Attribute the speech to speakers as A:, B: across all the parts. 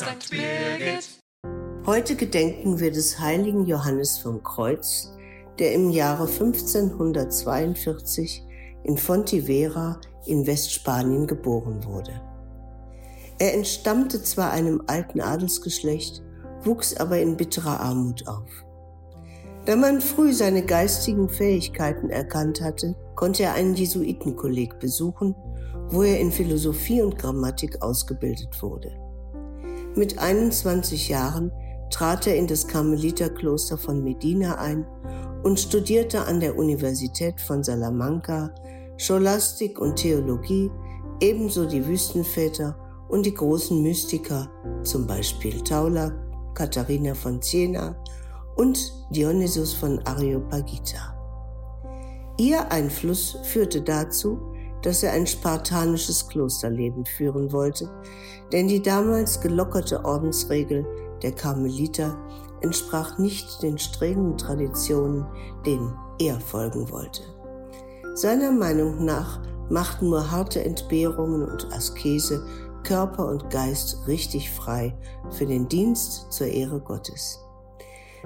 A: St. Birgit.
B: Heute gedenken wir des heiligen Johannes vom Kreuz, der im Jahre 1542 in Fontivera in Westspanien geboren wurde. Er entstammte zwar einem alten Adelsgeschlecht, wuchs aber in bitterer Armut auf. Da man früh seine geistigen Fähigkeiten erkannt hatte, konnte er einen Jesuitenkolleg besuchen, wo er in Philosophie und Grammatik ausgebildet wurde. Mit 21 Jahren trat er in das Karmeliterkloster von Medina ein und studierte an der Universität von Salamanca Scholastik und Theologie, ebenso die Wüstenväter und die großen Mystiker, zum Beispiel Taula, Katharina von Siena und Dionysius von Areopagita. Ihr Einfluss führte dazu, dass er ein spartanisches Klosterleben führen wollte, denn die damals gelockerte Ordensregel der Karmeliter entsprach nicht den strengen Traditionen, denen er folgen wollte. Seiner Meinung nach machten nur harte Entbehrungen und Askese Körper und Geist richtig frei für den Dienst zur Ehre Gottes.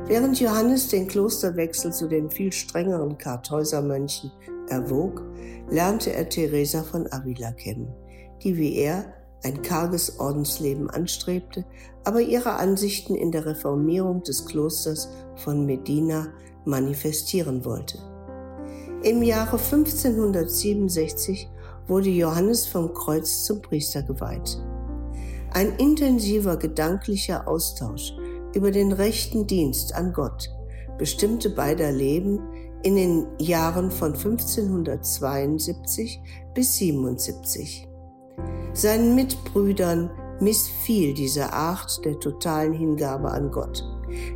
B: Während Johannes den Klosterwechsel zu den viel strengeren Kartäusermönchen erwog, lernte er Teresa von Avila kennen, die wie er ein karges Ordensleben anstrebte, aber ihre Ansichten in der Reformierung des Klosters von Medina manifestieren wollte. Im Jahre 1567 wurde Johannes vom Kreuz zum Priester geweiht. Ein intensiver gedanklicher Austausch über den rechten Dienst an Gott bestimmte beider Leben in den Jahren von 1572 bis 77. Seinen Mitbrüdern missfiel diese Art der totalen Hingabe an Gott.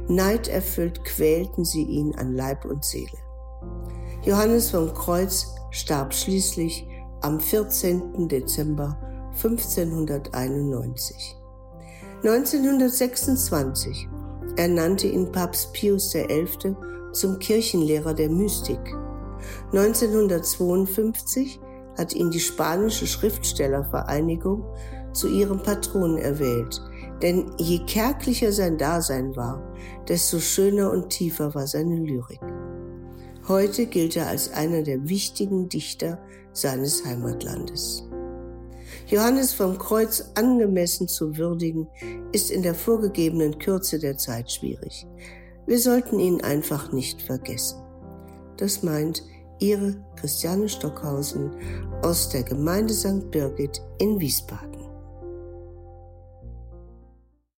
B: Neiderfüllt quälten sie ihn an Leib und Seele. Johannes vom Kreuz starb schließlich am 14. Dezember 1591. 1926 ernannte ihn Papst Pius XI. zum Kirchenlehrer der Mystik. 1952 hat ihn die spanische Schriftstellervereinigung zu ihrem Patron erwählt, denn je kärglicher sein Dasein war, desto schöner und tiefer war seine Lyrik. Heute gilt er als einer der wichtigen Dichter seines Heimatlandes. Johannes vom Kreuz angemessen zu würdigen, ist in der vorgegebenen Kürze der Zeit schwierig. Wir sollten ihn einfach nicht vergessen. Das meint Ihre Christiane Stockhausen aus der Gemeinde St. Birgit in Wiesbaden.